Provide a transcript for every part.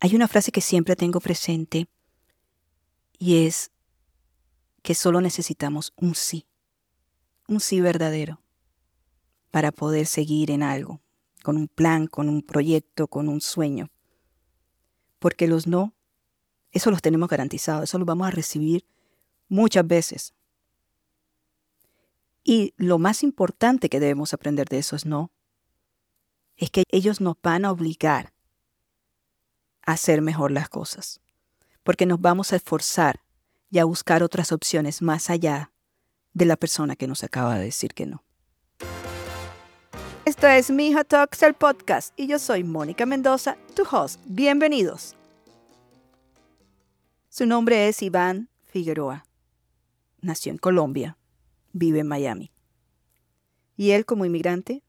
Hay una frase que siempre tengo presente y es que solo necesitamos un sí, un sí verdadero para poder seguir en algo, con un plan, con un proyecto, con un sueño. Porque los no, eso los tenemos garantizados, eso los vamos a recibir muchas veces. Y lo más importante que debemos aprender de esos no es que ellos nos van a obligar hacer mejor las cosas, porque nos vamos a esforzar y a buscar otras opciones más allá de la persona que nos acaba de decir que no. Esto es Mi Hija Talks, el podcast, y yo soy Mónica Mendoza, tu host. Bienvenidos. Su nombre es Iván Figueroa. Nació en Colombia, vive en Miami. Y él como inmigrante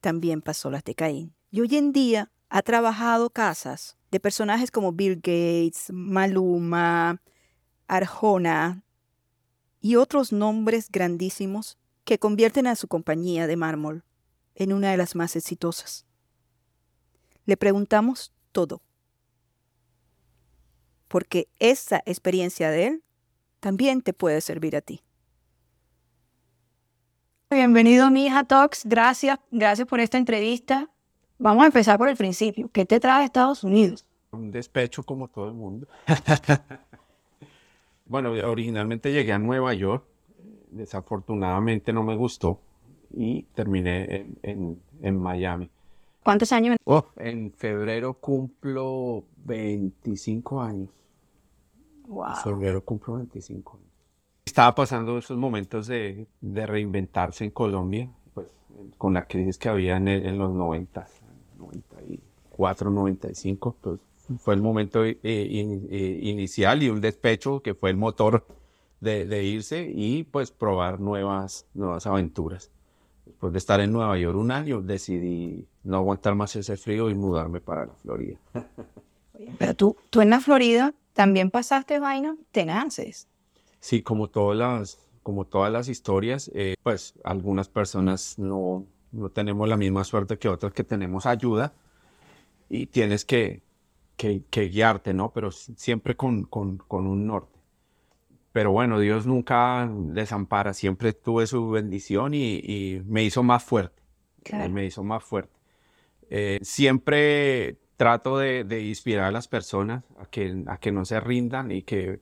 también pasó las de Caín. Y hoy en día ha trabajado casas de personajes como Bill Gates, Maluma, Arjona y otros nombres grandísimos que convierten a su compañía de mármol en una de las más exitosas. Le preguntamos todo, porque esa experiencia de él también te puede servir a ti. Bienvenido a mi hija Talks, gracias, gracias por esta entrevista. Vamos a empezar por el principio. ¿Qué te trae a Estados Unidos? Un despecho como todo el mundo. bueno, originalmente llegué a Nueva York, desafortunadamente no me gustó y terminé en, en, Miami. ¿Cuántos años? Oh, en febrero cumplo 25 años. Wow. En febrero cumplo 25 años. Estaba pasando esos momentos de, de reinventarse en Colombia, pues con la crisis que había en, en los 90, 94, 95, pues fue el momento eh, eh, inicial y un despecho que fue el motor de, de, irse y pues probar nuevas, nuevas aventuras. Después de estar en Nueva York un año, decidí no aguantar más ese frío y mudarme para la Florida. Pero tú, tú en la Florida también pasaste vainas tenaces. Sí, como todas las, como todas las historias, eh, pues algunas personas no, no tenemos la misma suerte que otras que tenemos ayuda y tienes que, que, que guiarte, ¿no? Pero siempre con, con, con, un norte. Pero bueno, Dios nunca desampara, siempre tuve su bendición y, y me hizo más fuerte. Claro. Me hizo más fuerte. Eh, siempre trato de, de, inspirar a las personas a que, a que no se rindan y que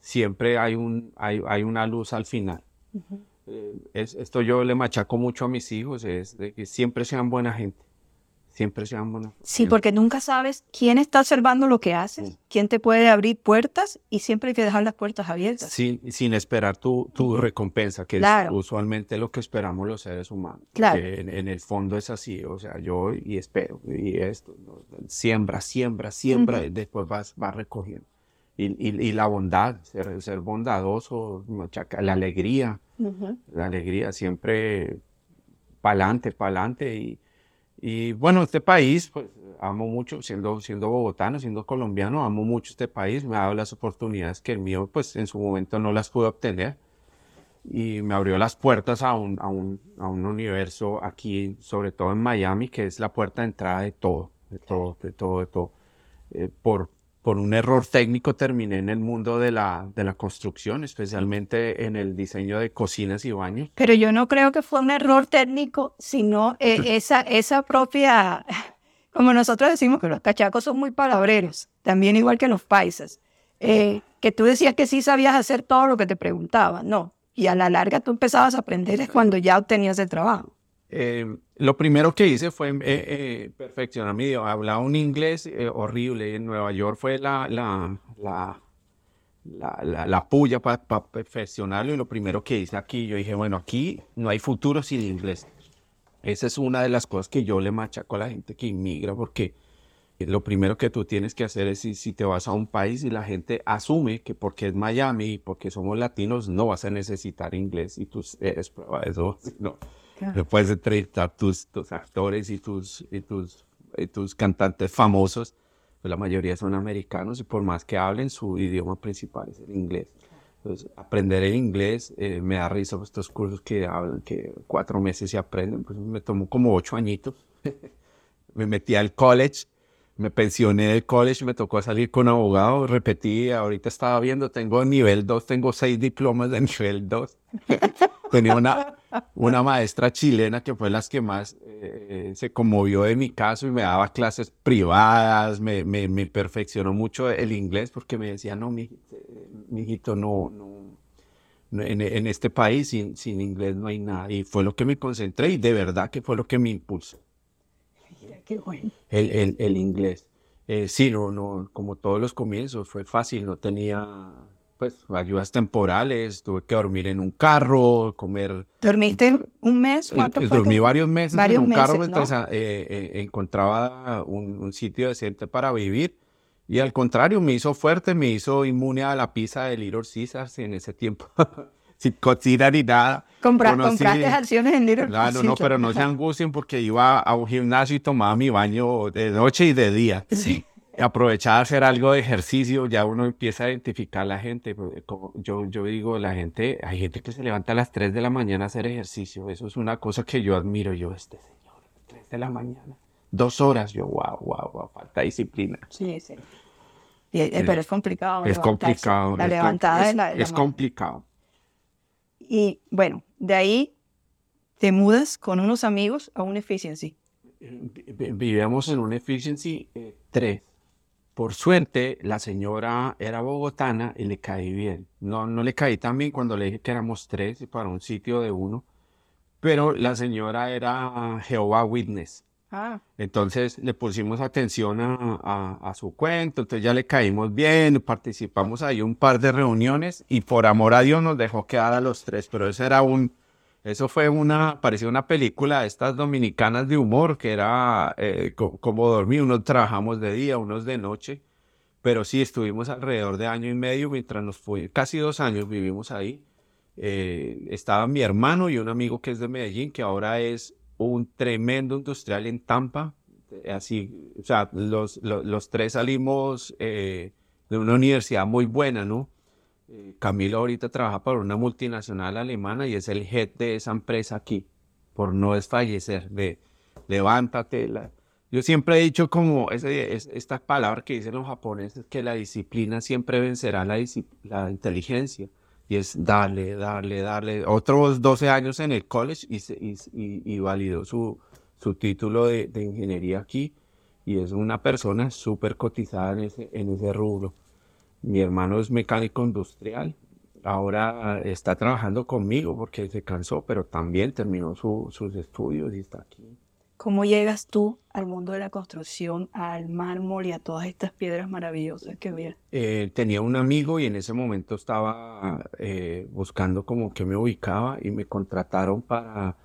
siempre hay, un, hay, hay una luz al final. Uh -huh. eh, es, esto yo le machaco mucho a mis hijos, es de que siempre sean buena gente siempre sean buenas. Sí, porque nunca sabes quién está observando lo que haces, sí. quién te puede abrir puertas y siempre hay que dejar las puertas abiertas. Sin, sin esperar tu, tu recompensa, que claro. es usualmente lo que esperamos los seres humanos. Claro. En, en, el fondo es así, o sea, yo y espero, y esto, siembra, siembra, siembra, uh -huh. y después vas, vas recogiendo. Y, y, y, la bondad, ser, ser bondadoso, la alegría, uh -huh. la alegría siempre pa'lante, pa'lante y y bueno, este país, pues amo mucho, siendo, siendo bogotano, siendo colombiano, amo mucho este país, me ha dado las oportunidades que el mío, pues en su momento no las pude obtener. Y me abrió las puertas a un, a un, a un universo aquí, sobre todo en Miami, que es la puerta de entrada de todo, de todo, de todo, de todo. Eh, por, por un error técnico terminé en el mundo de la, de la construcción, especialmente en el diseño de cocinas y baños. Pero yo no creo que fue un error técnico, sino eh, esa, esa propia, como nosotros decimos que los cachacos son muy palabreros, también igual que los paisas, eh, que tú decías que sí sabías hacer todo lo que te preguntaban, no. Y a la larga tú empezabas a aprender es cuando ya obtenías el trabajo. Eh, lo primero que hice fue eh, eh, perfeccionar mi idioma. Hablaba un inglés eh, horrible. En Nueva York fue la, la, la, la, la puya para pa perfeccionarlo. Y lo primero que hice aquí, yo dije, bueno, aquí no hay futuro sin inglés. Esa es una de las cosas que yo le machaco a la gente que inmigra, porque lo primero que tú tienes que hacer es si, si te vas a un país y la gente asume que porque es Miami y porque somos latinos no vas a necesitar inglés y tú eres prueba de eso. No. Claro. Puedes entrevistar tus, tus actores y tus, y, tus, y tus cantantes famosos, pues la mayoría son americanos y por más que hablen, su idioma principal es el inglés. Entonces, aprender el inglés eh, me da risa pues, estos cursos que hablan, que cuatro meses se aprenden, pues me tomó como ocho añitos. me metí al college, me pensioné del college, me tocó salir con abogado, repetí, ahorita estaba viendo, tengo nivel 2, tengo seis diplomas de nivel 2. Tenía una, una maestra chilena que fue las que más eh, se conmovió de mi caso y me daba clases privadas, me, me, me perfeccionó mucho el inglés porque me decía, no, mi, hijito, no, no, en, en, este país sin, sin inglés no hay nada. Y fue lo que me concentré y de verdad que fue lo que me impulsó. qué bueno. El, el, el inglés. Eh, sí, no, no, como todos los comienzos, fue fácil, no tenía pues ayudas temporales, tuve que dormir en un carro, comer. ¿Dormiste un mes? ¿Cuánto Dormí varios meses en un carro mientras eh, eh, encontraba un, sitio decente para vivir. Y al contrario, me hizo fuerte, me hizo inmune a la pizza de Little Caesars en ese tiempo. Sin cocina ni nada. ¿Compraste acciones en Little Caesars? Claro, no, pero no se angustien porque iba a un gimnasio y tomaba mi baño de noche y de día. Sí aprovechar a hacer algo de ejercicio, ya uno empieza a identificar a la gente. Pues, como yo, yo digo, la gente, hay gente que se levanta a las 3 de la mañana a hacer ejercicio. Eso es una cosa que yo admiro. Yo, este señor, 3 de la mañana, dos horas, yo, wow, wow, wow, falta disciplina. Sí, sí. Eh, pero es complicado. Es complicado. La levantada es, la, es complicado. Y bueno, de ahí te mudas con unos amigos a un efficiency. Vivíamos en un efficiency 3. Eh, por suerte, la señora era bogotana y le caí bien. No, no le caí tan bien cuando le dije que éramos tres para un sitio de uno, pero la señora era Jehová Witness. Ah. Entonces le pusimos atención a, a, su cuento, entonces ya le caímos bien, participamos ahí un par de reuniones y por amor a Dios nos dejó quedar a los tres, pero eso era un, eso fue una, parecía una película de estas dominicanas de humor, que era eh, como dormir, unos trabajamos de día, unos de noche, pero sí estuvimos alrededor de año y medio mientras nos fue, casi dos años vivimos ahí. Eh, estaba mi hermano y un amigo que es de Medellín, que ahora es un tremendo industrial en Tampa. Así, o sea, los, los, tres salimos eh, de una universidad muy buena, ¿no? Eh, Camilo ahorita trabaja para una multinacional alemana y es el head de esa empresa aquí, por no desfallecer, de levántate. yo siempre he dicho como esta palabra que dicen los japoneses, que la disciplina siempre vencerá la, la inteligencia. Y es darle, darle, darle. Otros 12 años en el college y, validó su, título de, ingeniería aquí. Y es una persona súper cotizada en ese rubro. Mi hermano es mecánico industrial. Ahora está trabajando conmigo porque se cansó, pero también terminó sus estudios y está aquí. ¿Cómo llegas tú al mundo de la construcción, al mármol y a todas estas piedras maravillosas que ves? Eh, tenía un amigo y en ese momento estaba eh, buscando como que me ubicaba y me contrataron para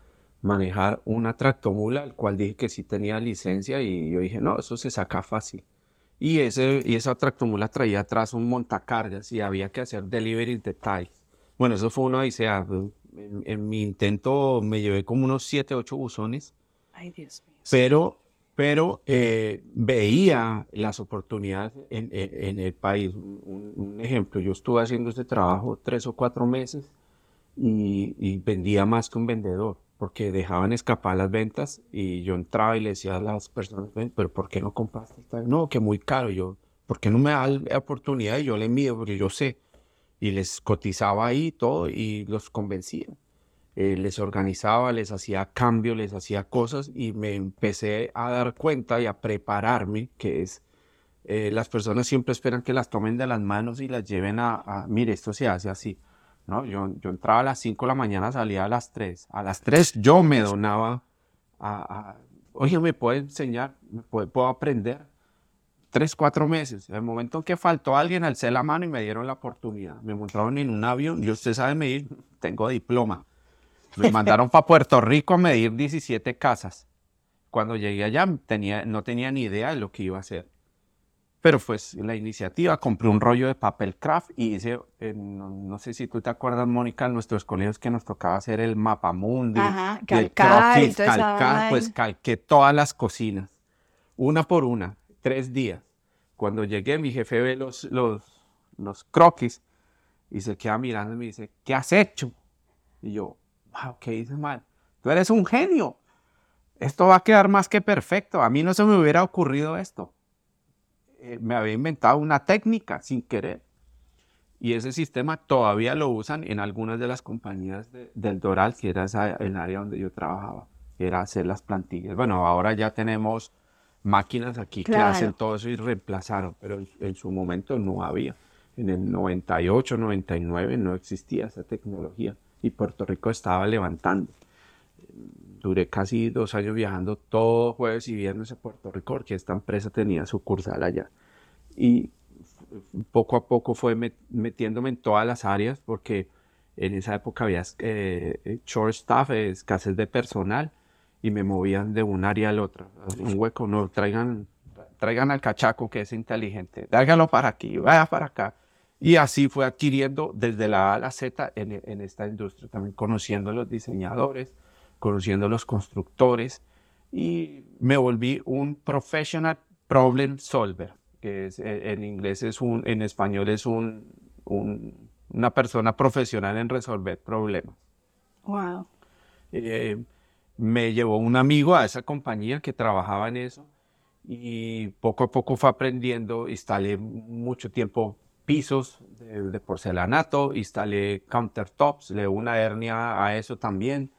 manejar una tractomula, al cual dije que sí tenía licencia y yo dije, no, eso se saca fácil. Y, ese, y esa tractomula traía atrás un montacargas y había que hacer delivery detalles. Bueno, eso fue una odisea. En, mi intento me llevé como unos 7, 8 buzones. Ay, Dios mío. Pero, pero eh, veía las oportunidades en, en, el país. Un, un, ejemplo, yo estuve haciendo este trabajo tres o cuatro meses y, y vendía más que un vendedor porque dejaban escapar las ventas y yo entraba y le decía a las personas, pero ¿por qué no compraste? No, que muy caro. Yo, ¿por qué no me da la oportunidad? Y yo le mido porque yo sé. Y les cotizaba ahí todo y los convencía. Eh, les organizaba, les hacía cambio, les hacía cosas y me empecé a dar cuenta y a prepararme, que es, eh, las personas siempre esperan que las tomen de las manos y las lleven a, a mire, esto se hace así. ¿No? Yo, yo entraba a las 5 de la mañana, salía a las 3. A las 3 yo me donaba a, oye, ¿me puede enseñar? ¿Me puedo aprender? Tres, cuatro meses. En el momento en que faltó alguien, alcé la mano y me dieron la oportunidad. Me montaron en un avión y usted sabe medir, tengo diploma. Me mandaron para Puerto Rico a medir 17 casas. Cuando llegué allá tenía, no tenía ni idea de lo que iba a hacer. Pero pues la iniciativa, compré un rollo de papel craft y hice, eh, no, sé si tú te acuerdas, Mónica, en nuestros colegios que nos tocaba hacer el mapa mundi, Ajá, calcar, el calcar, pues calqué todas las cocinas, una por una, tres días. Cuando llegué, mi jefe ve los, los, los croquis y se queda mirando y me dice, ¿qué has hecho? Y yo, wow, ¿qué hice mal? Tú eres un genio. Esto va a quedar más que perfecto. A mí no se me hubiera ocurrido esto. Eh, me había inventado una técnica sin querer. Y ese sistema todavía lo usan en algunas de las compañías del Doral, que era el área donde yo trabajaba, era hacer las plantillas. Bueno, ahora ya tenemos máquinas aquí que hacen todo eso y reemplazaron, pero en, su momento no había. En el 98, 99 no existía esa tecnología y Puerto Rico estaba levantando. Duré casi dos años viajando todo jueves y viernes a Puerto Rico porque esta empresa tenía sucursal allá. Y poco a poco fue metiéndome en todas las áreas porque en esa época había eh, short staff, escasez de personal y me movían de un área al otro. Un hueco, no, traigan, traigan al cachaco que es inteligente, dágalo para aquí, vaya para acá. Y así fue adquiriendo desde la A a la Z en, en esta industria, también conociendo a los diseñadores, conociendo a los constructores y me volví un professional problem solver, que es, en inglés es un, en español es un, un una persona profesional en resolver problemas. Wow. Eh, me llevó un amigo a esa compañía que trabajaba en eso y poco a poco fue aprendiendo, instalé mucho tiempo pisos de, porcelanato, instalé countertops, le una hernia a eso también.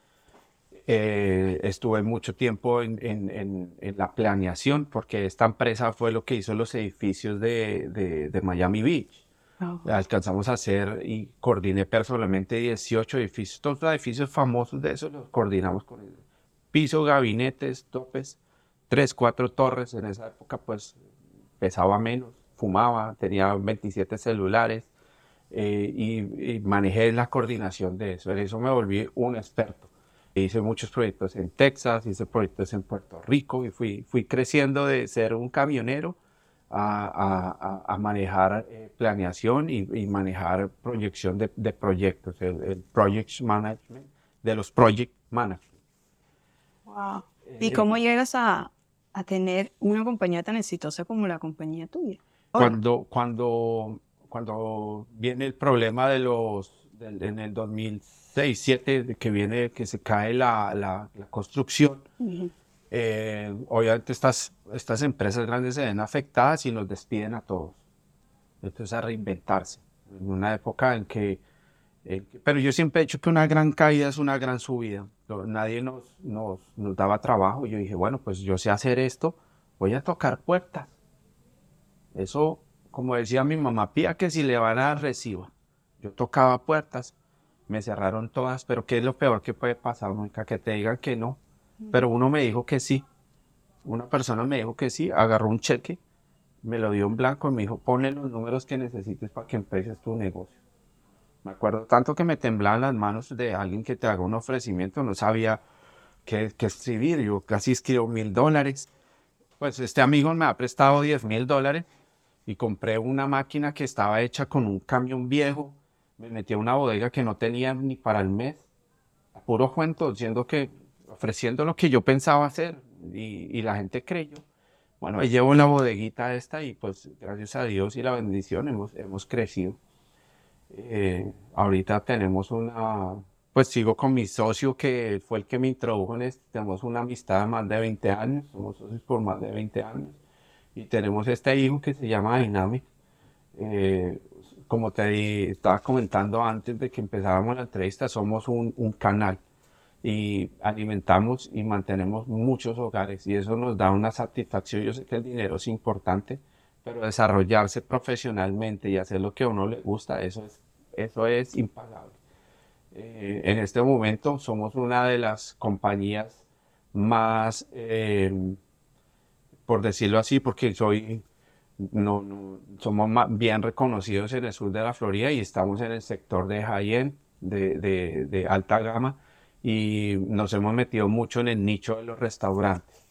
Eh, estuve mucho tiempo en, en, en, la planeación porque esta empresa fue lo que hizo los edificios de, de, de Miami Beach. Alcanzamos a hacer y coordiné personalmente 18 edificios, todos los edificios famosos de eso los coordinamos con ellos piso, gabinetes, topes, tres, cuatro torres. En esa época, pues pesaba menos, fumaba, tenía 27 celulares eh, y, manejé la coordinación de eso. En eso me volví un experto. Hice muchos proyectos en Texas, hice proyectos en Puerto Rico y fui, fui creciendo de ser un camionero a, a, manejar eh, planeación y, manejar proyección de, de proyectos, el, el, project management, de los project managers. ¿Y cómo llegas a, a, tener una compañía tan exitosa como la compañía tuya? Cuando, cuando, cuando viene el problema de los, en el 2006, 2007, que viene, que se cae la, la, construcción, eh, obviamente estas, estas empresas grandes se ven afectadas y nos despiden a todos. Entonces a reinventarse. En una época en que eh, pero yo siempre he dicho que una gran caída es una gran subida. Nadie nos, nos, nos, daba trabajo. Yo dije, bueno, pues yo sé hacer esto, voy a tocar puertas. Eso, como decía mi mamá, pía que si le van a dar reciba. Yo tocaba puertas, me cerraron todas, pero ¿qué es lo peor que puede pasar, nunca Que te digan que no. Pero uno me dijo que sí. Una persona me dijo que sí, agarró un cheque, me lo dio en blanco y me dijo, ponle los números que necesites para que empieces tu negocio. Me acuerdo tanto que me temblaban las manos de alguien que te haga un ofrecimiento, no sabía qué, escribir, yo casi escribo mil dólares. Pues este amigo me ha prestado diez mil dólares y compré una máquina que estaba hecha con un camión viejo, me metí a una bodega que no tenía ni para el mes, a puro cuento, diciendo que, ofreciendo lo que yo pensaba hacer y, la gente creyó. Bueno, me llevo la bodeguita esta y pues gracias a Dios y la bendición hemos, hemos crecido. Eh, ahorita tenemos una, pues sigo con mi socio que fue el que me introdujo en esto. Tenemos una amistad de más de 20 años, somos socios por más de 20 años. Y tenemos este hijo que se llama Dynamic. Eh, como te estaba comentando antes de que empezáramos la entrevista, somos un, un canal y alimentamos y mantenemos muchos hogares y eso nos da una satisfacción. Yo sé que el dinero es importante, pero desarrollarse profesionalmente y hacer lo que a uno le gusta, eso es, eso es impagable. Eh, en este momento somos una de las compañías más, em, por decirlo así, porque soy, no, somos bien reconocidos en el sur de la Florida y estamos en el sector de high-end, de, de, de alta gama, y nos hemos metido mucho en el nicho de los restaurantes,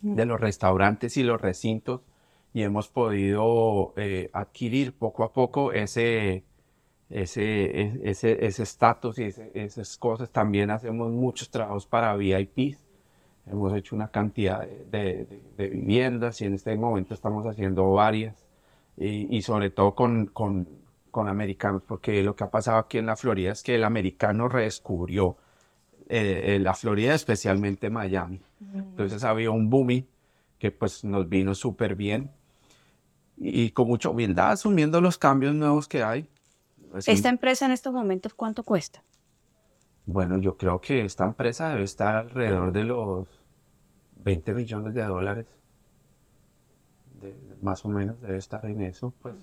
de los restaurantes y los recintos y hemos podido eh, adquirir poco a poco ese ese ese estatus y esas cosas. También hacemos muchos trabajos para VIPs. Hemos hecho una cantidad de, de, viviendas y en este momento estamos haciendo varias y, y sobre todo con, con, con, americanos, porque lo que ha pasado aquí en la Florida es que el americano redescubrió eh, eh, la Florida, especialmente Miami. Entonces había un booming que pues nos vino súper bien y con mucha humildad asumiendo los cambios nuevos que hay. Así- Esta empresa en estos momentos, ¿cuánto cuesta? Bueno, yo creo que esta empresa debe estar alrededor de los 20 millones de dólares. De- más o menos debe estar en eso. Pues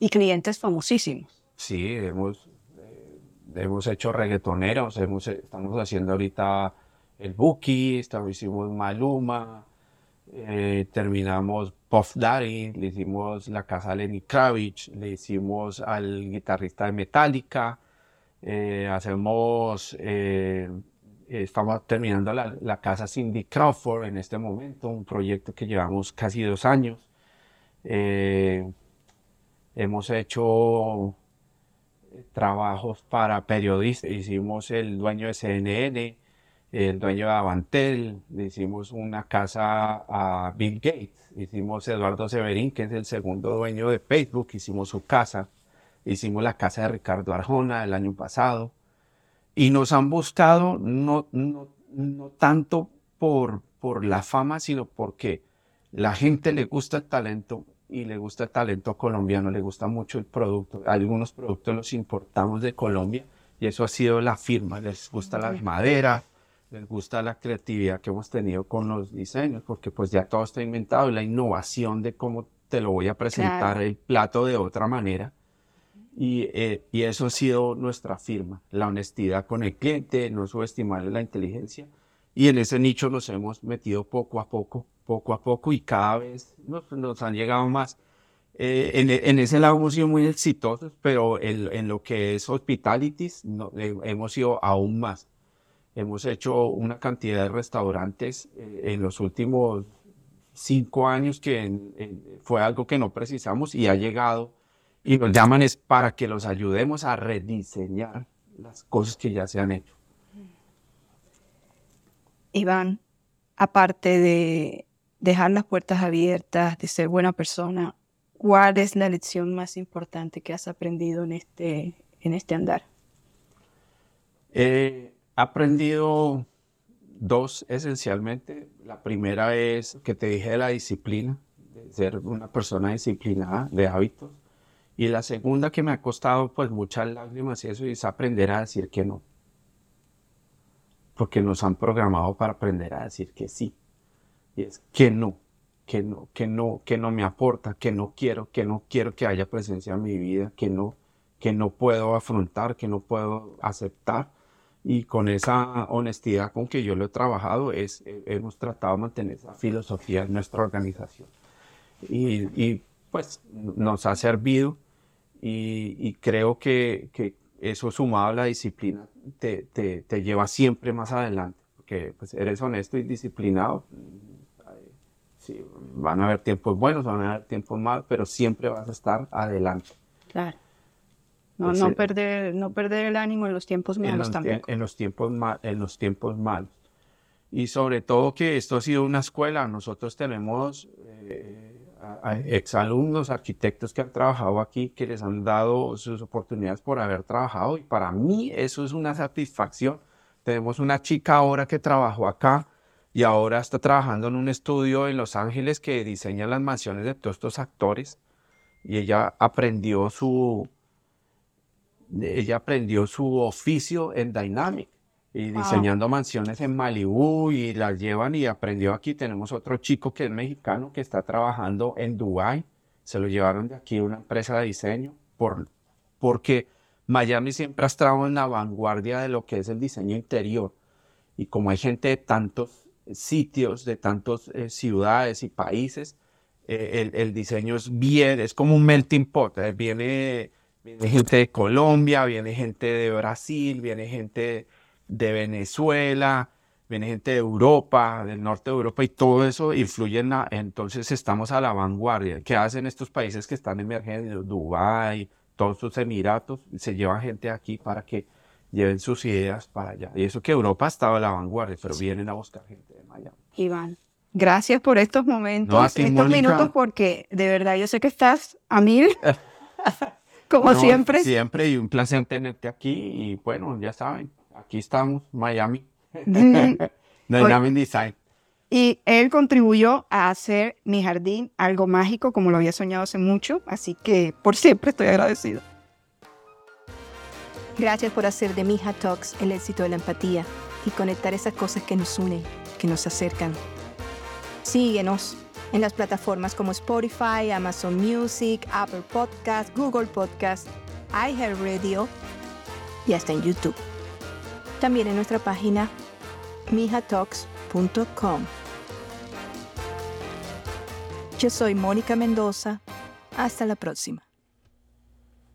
Y clientes famosísimos. sí, hemos, eh, hemos hecho reggaetoneros, hemos, estamos haciendo ahorita el Buki, estamos, hicimos Maluma, eh, terminamos Puff Daddy, le hicimos la casa a Lenny Kravitz, le hicimos al guitarrista de Metallica, eh, hacemos, eh, estamos terminando la, casa Cindy Crawford en este momento, un proyecto que llevamos casi dos años. Eh, hemos hecho trabajos para periodistas, hicimos el dueño de CNN, el dueño de Avantel, hicimos una casa a Bill Gates, hicimos Eduardo Severín, que es el segundo dueño de Facebook, hicimos su casa, hicimos la casa de Ricardo Arjona el año pasado, y nos han buscado no, no, no tanto por, por la fama, sino porque la gente le gusta el talento y le gusta el talento colombiano, le gusta mucho el producto. Algunos productos los importamos de Colombia y eso ha sido la firma. Les gusta la madera, les gusta la creatividad que hemos tenido con los diseños, porque pues ya todo está inventado y la innovación de cómo te lo voy a presentar Claro. el plato de otra manera. Y, eh, y eso ha sido nuestra firma, la honestidad con el cliente, no subestimar la inteligencia. Y en ese nicho nos hemos metido poco a poco, poco a poco, y cada vez nos, nos han llegado más. Eh, en, en ese lado hemos sido muy exitosos, pero en, en lo que es hospitalities no- eh, hemos sido aún más. Hemos hecho una cantidad de restaurantes eh, en los últimos cinco años que en- fue algo que no precisamos y ha llegado y nos llaman es para que los ayudemos a rediseñar las cosas que ya se han hecho. Iván, aparte de dejar las puertas abiertas, de ser buena persona, ¿cuál es la lección más importante que has aprendido en este, en este andar? He aprendido dos esencialmente. La primera es que te dije de la disciplina, de ser una persona disciplinada, de hábitos. Y la segunda que me ha costado pues muchas lágrimas y eso es aprender a decir que no. Porque nos han programado para aprender a decir que sí. Y es que no, que no, que no, que no me aporta, que no quiero, que no quiero que haya presencia en mi vida, que no, que no puedo afrontar, que no puedo aceptar. Y con esa honestidad con que yo lo he trabajado, es, hemos tratado de mantener esa filosofía en nuestra organización. Y, y, pues nos ha servido y, y creo que, que eso sumado a la disciplina te, te, te lleva siempre más adelante, porque pues, eres honesto y disciplinado. Sí, van a haber tiempos buenos, van a haber tiempos malos, pero siempre vas a estar adelante. Claro. No, Pues, no, eh, perder, no perder el ánimo en los tiempos en malos los, también. en- en los tiempos ma- en los tiempos malos. Y sobre todo que esto ha sido una escuela. Nosotros tenemos eh, a- exalumnos, arquitectos que han trabajado aquí, que les han dado sus oportunidades por haber trabajado. Y para mí eso es una satisfacción. Tenemos una chica ahora que trabajó acá y ahora está trabajando en un estudio en Los Ángeles que diseña las mansiones de todos estos actores. Y ella aprendió su, ella aprendió su oficio en Dynamic y Wow. diseñando mansiones en Malibú y las llevan y aprendió aquí. Tenemos otro chico que es mexicano que está trabajando en Dubai. Se lo llevaron de aquí a una empresa de diseño por, porque Miami siempre ha estado en la vanguardia de lo que es el diseño interior. Y como hay gente de tantos sitios, de tantas ciudades y países, eh, el, el diseño es bien, es como un melting pot. eh, Viene, viene gente de Colombia, viene gente de Brasil, viene gente de Venezuela, viene gente de Europa, del norte de Europa y todo eso influye en la, entonces estamos a la vanguardia. ¿Qué hacen estos países que están emergiendo? Dubái, todos sus emiratos, se llevan gente aquí para que lleven sus ideas para allá. Y eso que Europa ha estado a la vanguardia, pero vienen a buscar gente de Miami. Iván, gracias por estos momentos, No, ti, estos Mónica. minutos, porque de verdad yo sé que estás a mil, como No, siempre. Siempre y un placer tenerte aquí y bueno, ya saben, aquí estamos, Miami. Dynamic Design. Y él contribuyó a hacer mi jardín algo mágico como lo había soñado hace mucho, así que por siempre estoy agradecido. Gracias por hacer de Mija Talks el éxito de la empatía y conectar esas cosas que nos unen, que nos acercan. Síguenos en las plataformas como Spotify, Amazon Music, Apple Podcast, Google Podcast, iHeartRadio y hasta en YouTube. También en nuestra página mijatalks.com. Yo soy Mónica Mendoza. Hasta la próxima.